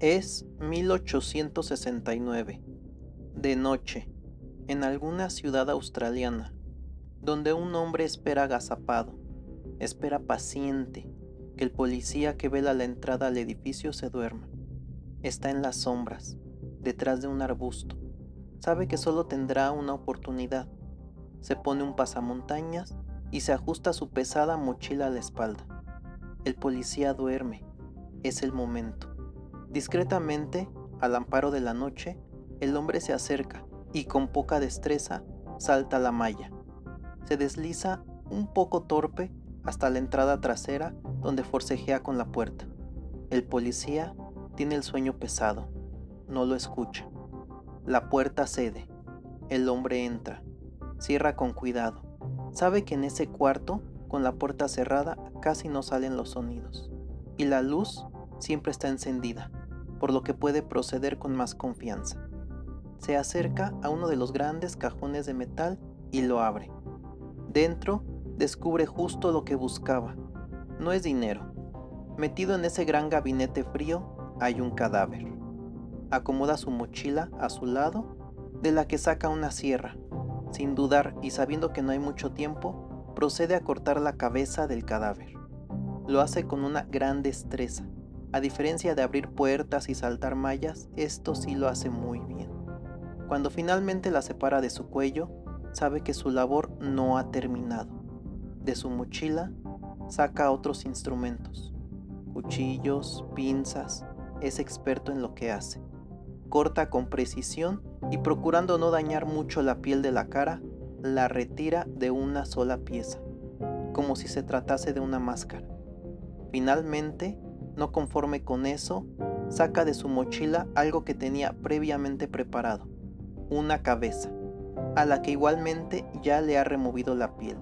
Es 1869, de noche, en alguna ciudad australiana, donde un hombre espera agazapado, espera paciente que el policía que vela la entrada al edificio se duerma. Está en las sombras, detrás de un arbusto. Sabe que solo tendrá una oportunidad. Se pone un pasamontañas y se ajusta su pesada mochila a la espalda. El policía duerme. Es el momento. Discretamente, al amparo de la noche, el hombre se acerca y con poca destreza salta la malla. Se desliza un poco torpe hasta la entrada trasera donde forcejea con la puerta. El policía tiene el sueño pesado. No lo escucha. La puerta cede. El hombre entra. Cierra con cuidado. Sabe que en ese cuarto, con la puerta cerrada, casi no salen los sonidos. Y la luz siempre está encendida por lo que puede proceder con más confianza. Se acerca a uno de los grandes cajones de metal y lo abre. Dentro descubre justo lo que buscaba. No es dinero. Metido en ese gran gabinete frío hay un cadáver. Acomoda su mochila a su lado, de la que saca una sierra. Sin dudar y sabiendo que no hay mucho tiempo, procede a cortar la cabeza del cadáver. Lo hace con una gran destreza a diferencia de abrir puertas y saltar mallas, esto sí lo hace muy bien. Cuando finalmente la separa de su cuello, sabe que su labor no ha terminado. De su mochila saca otros instrumentos, cuchillos, pinzas, es experto en lo que hace. Corta con precisión y procurando no dañar mucho la piel de la cara, la retira de una sola pieza, como si se tratase de una máscara. Finalmente, no conforme con eso, saca de su mochila algo que tenía previamente preparado, una cabeza, a la que igualmente ya le ha removido la piel.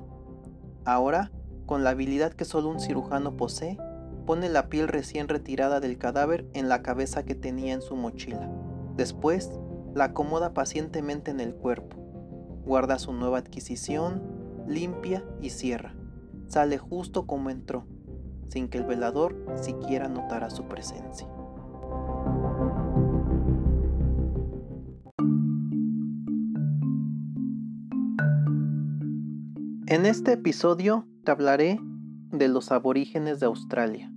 Ahora, con la habilidad que solo un cirujano posee, pone la piel recién retirada del cadáver en la cabeza que tenía en su mochila. Después, la acomoda pacientemente en el cuerpo. Guarda su nueva adquisición, limpia y cierra. Sale justo como entró sin que el velador siquiera notara su presencia. En este episodio te hablaré de los aborígenes de Australia,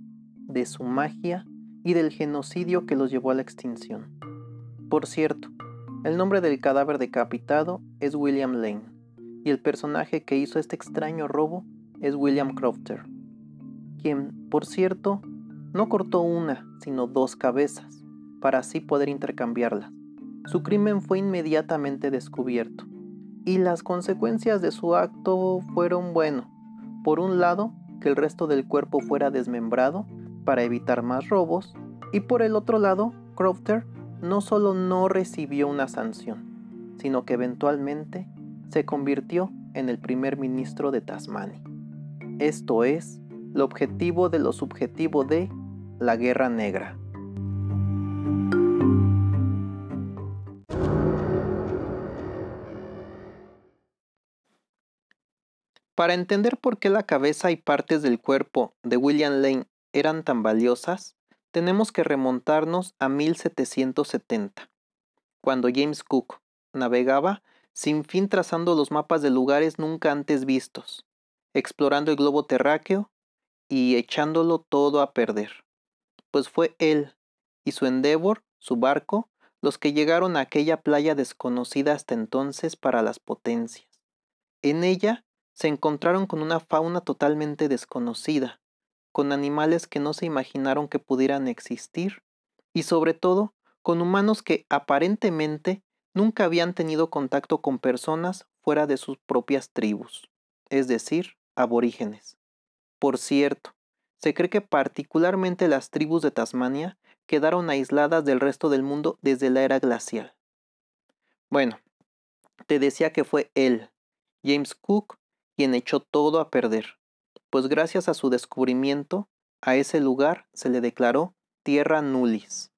de su magia y del genocidio que los llevó a la extinción. Por cierto, el nombre del cadáver decapitado es William Lane y el personaje que hizo este extraño robo es William Crofter, quien, por cierto, no cortó una, sino dos cabezas, para así poder intercambiarlas. Su crimen fue inmediatamente descubierto, y las consecuencias de su acto fueron, bueno, por un lado, que el resto del cuerpo fuera desmembrado para evitar más robos, y por el otro lado, Crofter no solo no recibió una sanción, sino que eventualmente se convirtió en el primer ministro de Tasmania. Esto es, el objetivo de lo subjetivo de la Guerra Negra. Para entender por qué la cabeza y partes del cuerpo de William Lane eran tan valiosas, tenemos que remontarnos a 1770, cuando James Cook navegaba sin fin trazando los mapas de lugares nunca antes vistos, explorando el globo terráqueo y echándolo todo a perder. Pues fue él y su Endeavor, su barco, los que llegaron a aquella playa desconocida hasta entonces para las potencias. En ella se encontraron con una fauna totalmente desconocida, con animales que no se imaginaron que pudieran existir, y sobre todo con humanos que aparentemente nunca habían tenido contacto con personas fuera de sus propias tribus, es decir, aborígenes. Por cierto, se cree que particularmente las tribus de Tasmania quedaron aisladas del resto del mundo desde la era glacial. Bueno, te decía que fue él, James Cook, quien echó todo a perder, pues gracias a su descubrimiento, a ese lugar se le declaró Tierra Nullis.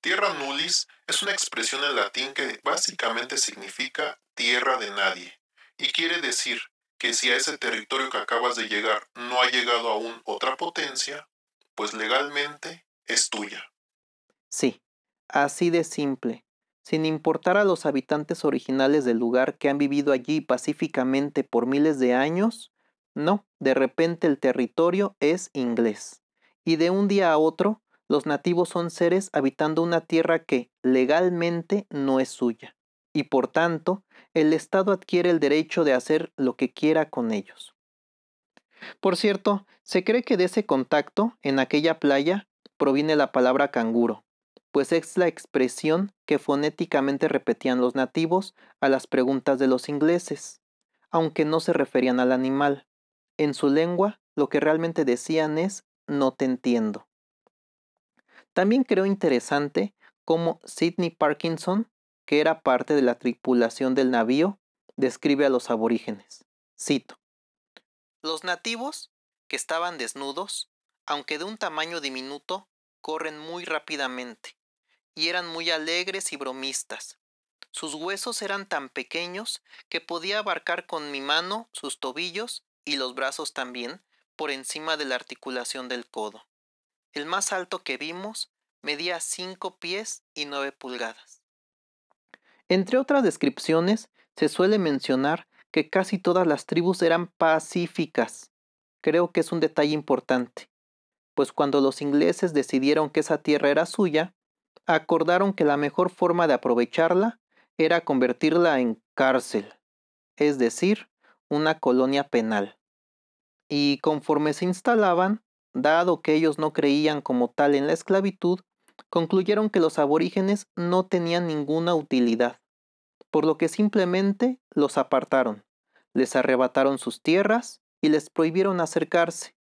Tierra Nullis es una expresión en latín que básicamente significa tierra de nadie, y quiere decir que si a ese territorio que acabas de llegar no ha llegado aún otra potencia, pues legalmente es tuya. Sí, así de simple, sin importar a los habitantes originales del lugar que han vivido allí pacíficamente por miles de años, no, de repente el territorio es inglés. Y de un día a otro, los nativos son seres habitando una tierra que legalmente no es suya. Y por tanto, el Estado adquiere el derecho de hacer lo que quiera con ellos. Por cierto, se cree que de ese contacto, en aquella playa, proviene la palabra canguro, pues es la expresión que fonéticamente repetían los nativos a las preguntas de los ingleses, aunque no se referían al animal. En su lengua, lo que realmente decían es no te entiendo. También creo interesante cómo Sidney Parkinson, que era parte de la tripulación del navío, describe a los aborígenes. Cito. Los nativos, que estaban desnudos, aunque de un tamaño diminuto, corren muy rápidamente, y eran muy alegres y bromistas. Sus huesos eran tan pequeños que podía abarcar con mi mano sus tobillos y los brazos también por encima de la articulación del codo. El más alto que vimos medía cinco pies y nueve pulgadas. Entre otras descripciones, se suele mencionar que casi todas las tribus eran pacíficas. Creo que es un detalle importante, pues cuando los ingleses decidieron que esa tierra era suya, acordaron que la mejor forma de aprovecharla era convertirla en cárcel, es decir, una colonia penal. Y conforme se instalaban, dado que ellos no creían como tal en la esclavitud, concluyeron que los aborígenes no tenían ninguna utilidad por lo que simplemente los apartaron, les arrebataron sus tierras y les prohibieron acercarse.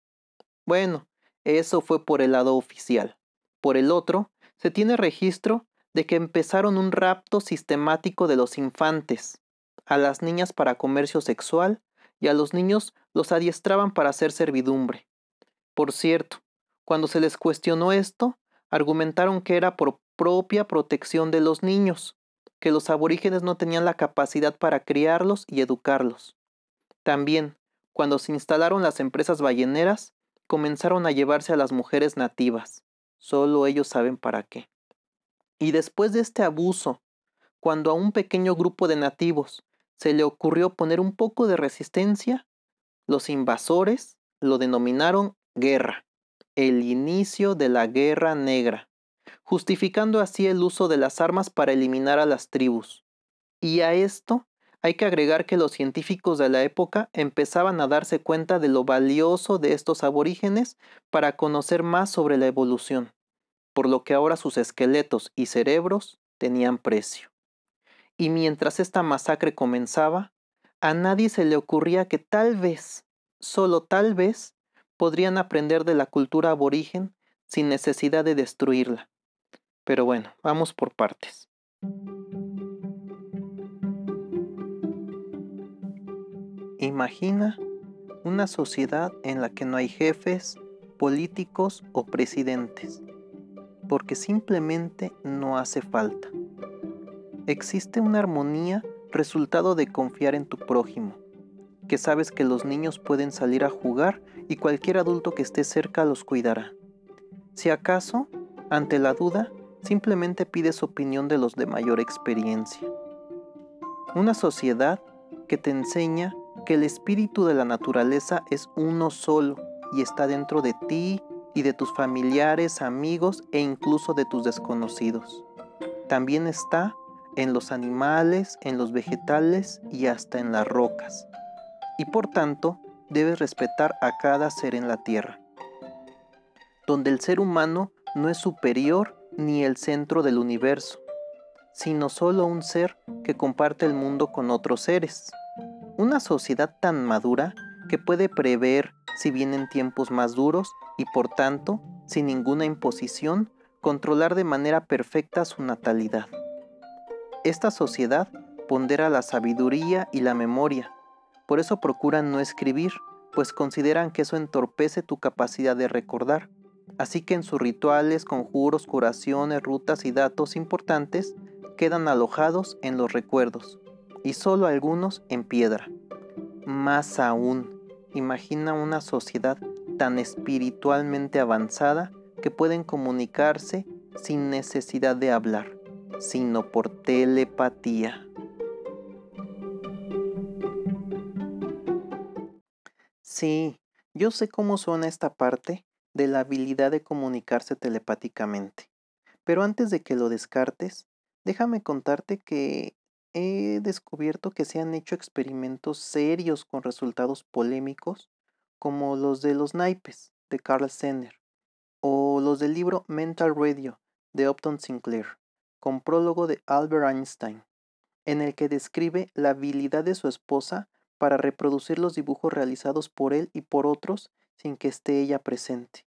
Bueno, eso fue por el lado oficial. Por el otro, se tiene registro de que empezaron un rapto sistemático de los infantes, a las niñas para comercio sexual y a los niños los adiestraban para hacer servidumbre. Por cierto, cuando se les cuestionó esto, argumentaron que era por propia protección de los niños, que los aborígenes no tenían la capacidad para criarlos y educarlos. También, cuando se instalaron las empresas balleneras, comenzaron a llevarse a las mujeres nativas. Solo ellos saben para qué. Y después de este abuso, cuando a un pequeño grupo de nativos se le ocurrió poner un poco de resistencia, los invasores lo denominaron guerra, el inicio de la guerra negra justificando así el uso de las armas para eliminar a las tribus. Y a esto hay que agregar que los científicos de la época empezaban a darse cuenta de lo valioso de estos aborígenes para conocer más sobre la evolución, por lo que ahora sus esqueletos y cerebros tenían precio. Y mientras esta masacre comenzaba, a nadie se le ocurría que tal vez, solo tal vez, podrían aprender de la cultura aborigen sin necesidad de destruirla. Pero bueno, vamos por partes. Imagina una sociedad en la que no hay jefes, políticos o presidentes, porque simplemente no hace falta. Existe una armonía resultado de confiar en tu prójimo, que sabes que los niños pueden salir a jugar y cualquier adulto que esté cerca los cuidará. Si acaso, ante la duda, simplemente pides opinión de los de mayor experiencia. Una sociedad que te enseña que el espíritu de la naturaleza es uno solo y está dentro de ti y de tus familiares, amigos e incluso de tus desconocidos. También está en los animales, en los vegetales y hasta en las rocas. Y por tanto, debes respetar a cada ser en la tierra. Donde el ser humano no es superior ni el centro del universo, sino solo un ser que comparte el mundo con otros seres. Una sociedad tan madura que puede prever si vienen tiempos más duros y por tanto, sin ninguna imposición, controlar de manera perfecta su natalidad. Esta sociedad pondera la sabiduría y la memoria, por eso procuran no escribir, pues consideran que eso entorpece tu capacidad de recordar Así que en sus rituales, conjuros, curaciones, rutas y datos importantes quedan alojados en los recuerdos, y solo algunos en piedra. Más aún, imagina una sociedad tan espiritualmente avanzada que pueden comunicarse sin necesidad de hablar, sino por telepatía. Sí, yo sé cómo suena esta parte de la habilidad de comunicarse telepáticamente. Pero antes de que lo descartes, déjame contarte que he descubierto que se han hecho experimentos serios con resultados polémicos, como los de los naipes de Carl Senner, o los del libro Mental Radio de Upton Sinclair, con prólogo de Albert Einstein, en el que describe la habilidad de su esposa para reproducir los dibujos realizados por él y por otros sin que esté ella presente.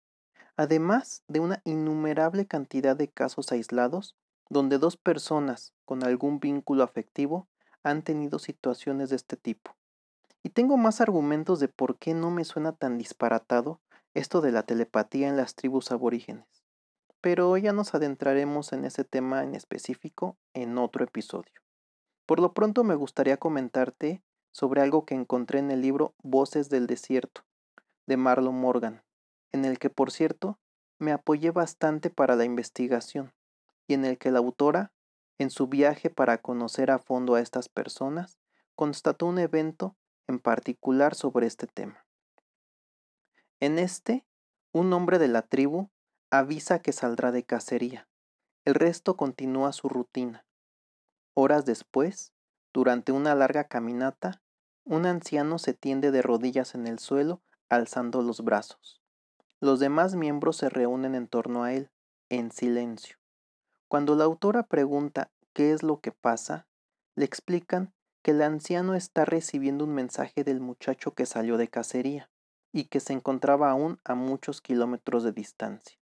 Además de una innumerable cantidad de casos aislados donde dos personas con algún vínculo afectivo han tenido situaciones de este tipo. Y tengo más argumentos de por qué no me suena tan disparatado esto de la telepatía en las tribus aborígenes. Pero ya nos adentraremos en ese tema en específico en otro episodio. Por lo pronto me gustaría comentarte sobre algo que encontré en el libro Voces del Desierto, de Marlon Morgan, en el que, por cierto, me apoyé bastante para la investigación, y en el que la autora, en su viaje para conocer a fondo a estas personas, constató un evento en particular sobre este tema. En este, un hombre de la tribu avisa que saldrá de cacería. El resto continúa su rutina. Horas después, durante una larga caminata, un anciano se tiende de rodillas en el suelo alzando los brazos. Los demás miembros se reúnen en torno a él, en silencio. Cuando la autora pregunta qué es lo que pasa, le explican que el anciano está recibiendo un mensaje del muchacho que salió de cacería y que se encontraba aún a muchos kilómetros de distancia.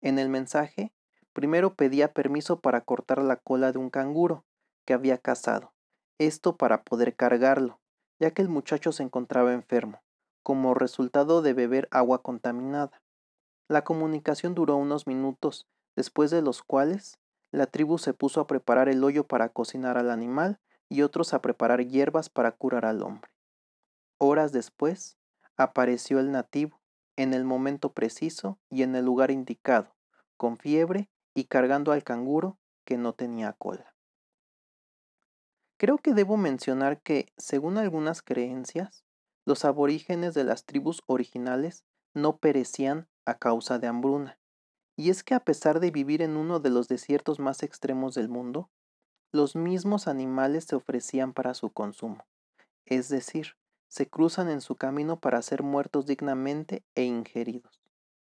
En el mensaje, primero pedía permiso para cortar la cola de un canguro que había cazado, esto para poder cargarlo, ya que el muchacho se encontraba enfermo, como resultado de beber agua contaminada. La comunicación duró unos minutos, después de los cuales la tribu se puso a preparar el hoyo para cocinar al animal y otros a preparar hierbas para curar al hombre. Horas después, apareció el nativo, en el momento preciso y en el lugar indicado, con fiebre y cargando al canguro que no tenía cola. Creo que debo mencionar que, según algunas creencias, los aborígenes de las tribus originales no perecían a causa de hambruna, y es que a pesar de vivir en uno de los desiertos más extremos del mundo, los mismos animales se ofrecían para su consumo, es decir, se cruzan en su camino para ser muertos dignamente e ingeridos.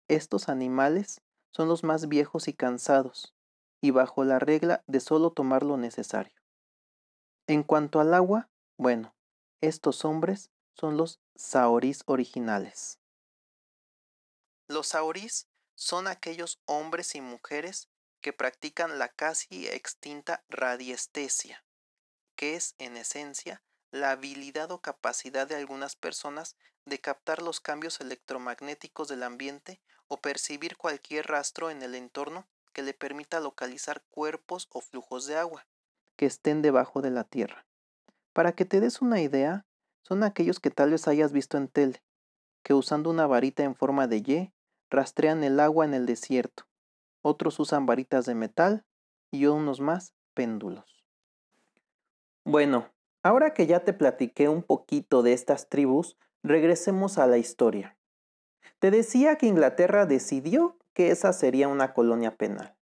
Estos animales son los más viejos y cansados, y bajo la regla de solo tomar lo necesario. En cuanto al agua, bueno, estos hombres son los saorís originales. Los saorís son aquellos hombres y mujeres que practican la casi extinta radiestesia, que es en esencia la habilidad o capacidad de algunas personas de captar los cambios electromagnéticos del ambiente o percibir cualquier rastro en el entorno que le permita localizar cuerpos o flujos de agua que estén debajo de la tierra. Para que te des una idea, son aquellos que tal vez hayas visto en tele, que usando una varita en forma de Y rastrean el agua en el desierto. Otros usan varitas de metal y unos más péndulos. Bueno, ahora que ya te platiqué un poquito de estas tribus, regresemos a la historia. Te decía que Inglaterra decidió que esa sería una colonia penal.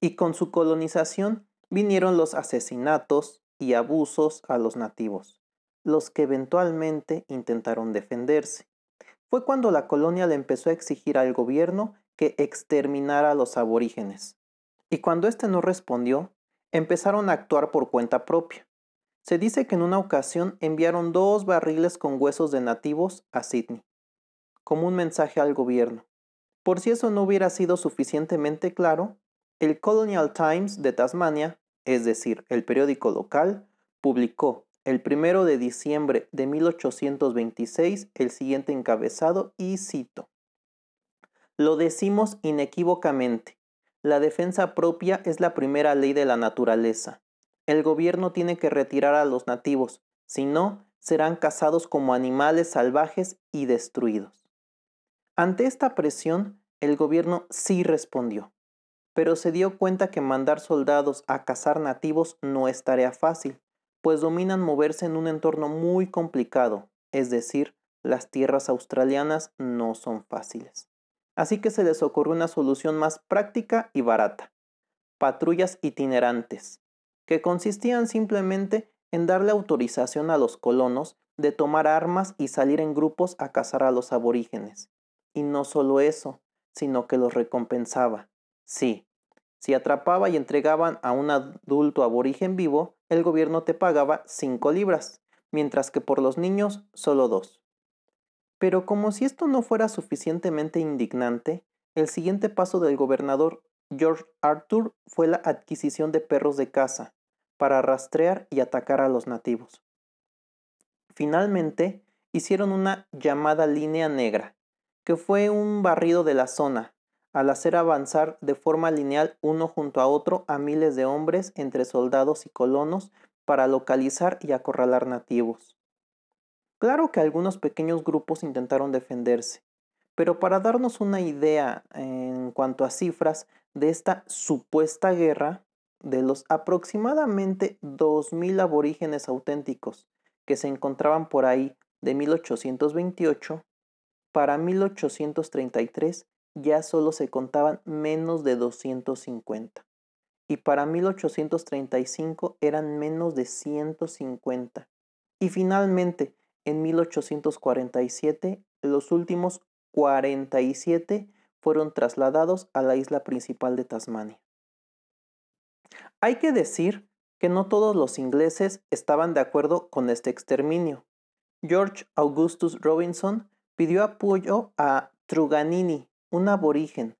Y con su colonización vinieron los asesinatos y abusos a los nativos, los que eventualmente intentaron defenderse fue cuando la colonia le empezó a exigir al gobierno que exterminara a los aborígenes. Y cuando éste no respondió, empezaron a actuar por cuenta propia. Se dice que en una ocasión enviaron dos barriles con huesos de nativos a Sydney, como un mensaje al gobierno. Por si eso no hubiera sido suficientemente claro, el Colonial Times de Tasmania, es decir, el periódico local, publicó el primero de diciembre de 1826 el siguiente encabezado y cito. Lo decimos inequívocamente. La defensa propia es la primera ley de la naturaleza. El gobierno tiene que retirar a los nativos, si no, serán cazados como animales salvajes y destruidos. Ante esta presión, el gobierno sí respondió, pero se dio cuenta que mandar soldados a cazar nativos no es tarea fácil, pues dominan moverse en un entorno muy complicado, es decir, las tierras australianas no son fáciles. Así que se les ocurrió una solución más práctica y barata, patrullas itinerantes, que consistían simplemente en darle autorización a los colonos de tomar armas y salir en grupos a cazar a los aborígenes. Y no solo eso, sino que los recompensaba. Sí, si atrapaba y entregaban a un adulto aborigen vivo, el gobierno te pagaba 5 libras, mientras que por los niños solo 2. Pero como si esto no fuera suficientemente indignante, el siguiente paso del gobernador George Arthur fue la adquisición de perros de caza, para rastrear y atacar a los nativos. Finalmente, hicieron una llamada línea negra, que fue un barrido de la zona, al hacer avanzar de forma lineal uno junto a otro a miles de hombres entre soldados y colonos para localizar y acorralar nativos. Claro que algunos pequeños grupos intentaron defenderse, pero para darnos una idea en cuanto a cifras de esta supuesta guerra, de los aproximadamente 2.000 aborígenes auténticos que se encontraban por ahí de 1828, para 1833 ya solo se contaban menos de 250 y para 1835 eran menos de 150 y finalmente en 1847 los últimos 47 fueron trasladados a la isla principal de Tasmania. Hay que decir que no todos los ingleses estaban de acuerdo con este exterminio. George Augustus Robinson pidió apoyo a Truganini, un aborigen,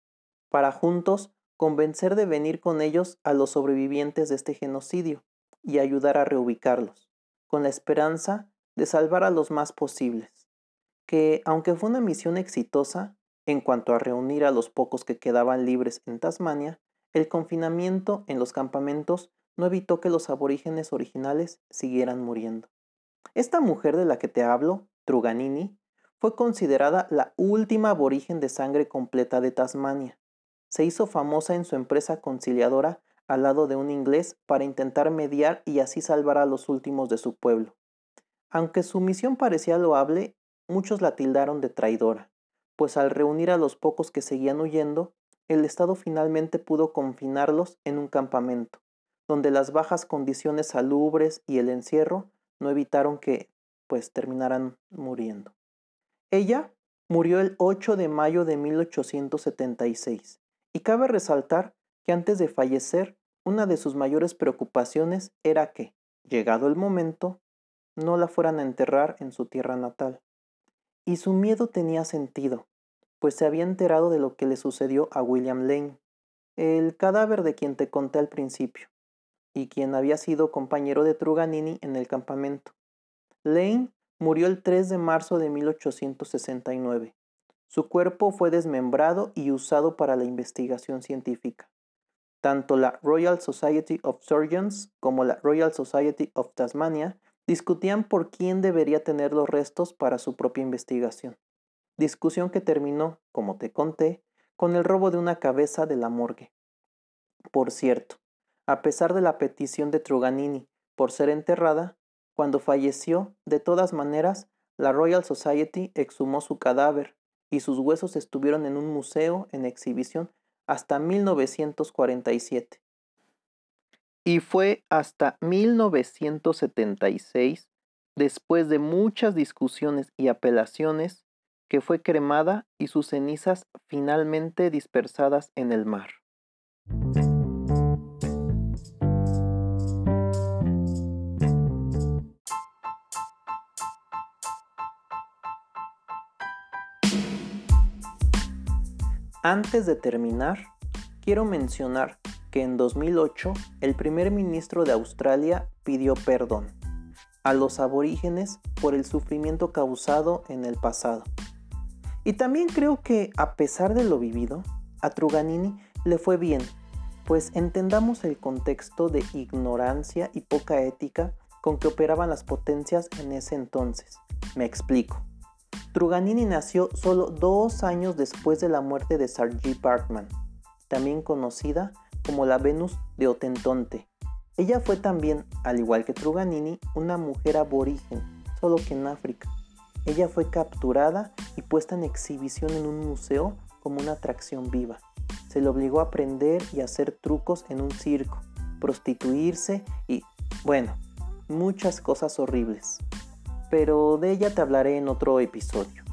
para juntos convencer de venir con ellos a los sobrevivientes de este genocidio y ayudar a reubicarlos, con la esperanza de salvar a los más posibles. Que, aunque fue una misión exitosa, en cuanto a reunir a los pocos que quedaban libres en Tasmania, el confinamiento en los campamentos no evitó que los aborígenes originales siguieran muriendo. Esta mujer de la que te hablo, Truganini, fue considerada la última aborigen de sangre completa de Tasmania. Se hizo famosa en su empresa conciliadora al lado de un inglés para intentar mediar y así salvar a los últimos de su pueblo. Aunque su misión parecía loable, muchos la tildaron de traidora, pues al reunir a los pocos que seguían huyendo, el Estado finalmente pudo confinarlos en un campamento, donde las bajas condiciones salubres y el encierro no evitaron que, pues, terminaran muriendo. Ella murió el 8 de mayo de 1876, y cabe resaltar que antes de fallecer, una de sus mayores preocupaciones era que, llegado el momento, no la fueran a enterrar en su tierra natal. Y su miedo tenía sentido, pues se había enterado de lo que le sucedió a William Lane, el cadáver de quien te conté al principio, y quien había sido compañero de Truganini en el campamento. Lane murió el 3 de marzo de 1869. Su cuerpo fue desmembrado y usado para la investigación científica. Tanto la Royal Society of Surgeons como la Royal Society of Tasmania discutían por quién debería tener los restos para su propia investigación discusión que terminó, como te conté, con el robo de una cabeza de la morgue. Por cierto, a pesar de la petición de Truganini por ser enterrada, cuando falleció, de todas maneras, la Royal Society exhumó su cadáver y sus huesos estuvieron en un museo en exhibición hasta 1947. Y fue hasta 1976, después de muchas discusiones y apelaciones, que fue cremada y sus cenizas finalmente dispersadas en el mar. Antes de terminar, quiero mencionar que en 2008 el primer ministro de Australia pidió perdón a los aborígenes por el sufrimiento causado en el pasado y también creo que a pesar de lo vivido, a Truganini le fue bien, pues entendamos el contexto de ignorancia y poca ética con que operaban las potencias en ese entonces. Me explico. Truganini nació solo dos años después de la muerte de Sir G. Parkman, también conocida como la Venus de Otentonte. Ella fue también, al igual que Truganini, una mujer aborigen, solo que en África. Ella fue capturada y puesta en exhibición en un museo como una atracción viva. Se le obligó a aprender y hacer trucos en un circo, prostituirse y, bueno, muchas cosas horribles. Pero de ella te hablaré en otro episodio.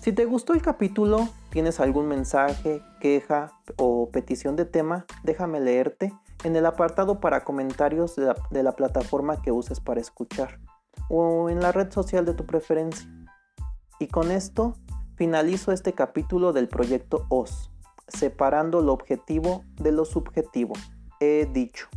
Si te gustó el capítulo, tienes algún mensaje, queja o petición de tema, déjame leerte en el apartado para comentarios de la, plataforma que uses para escuchar o en la red social de tu preferencia. Y con esto finalizo este capítulo del proyecto OS, separando lo objetivo de lo subjetivo. He dicho.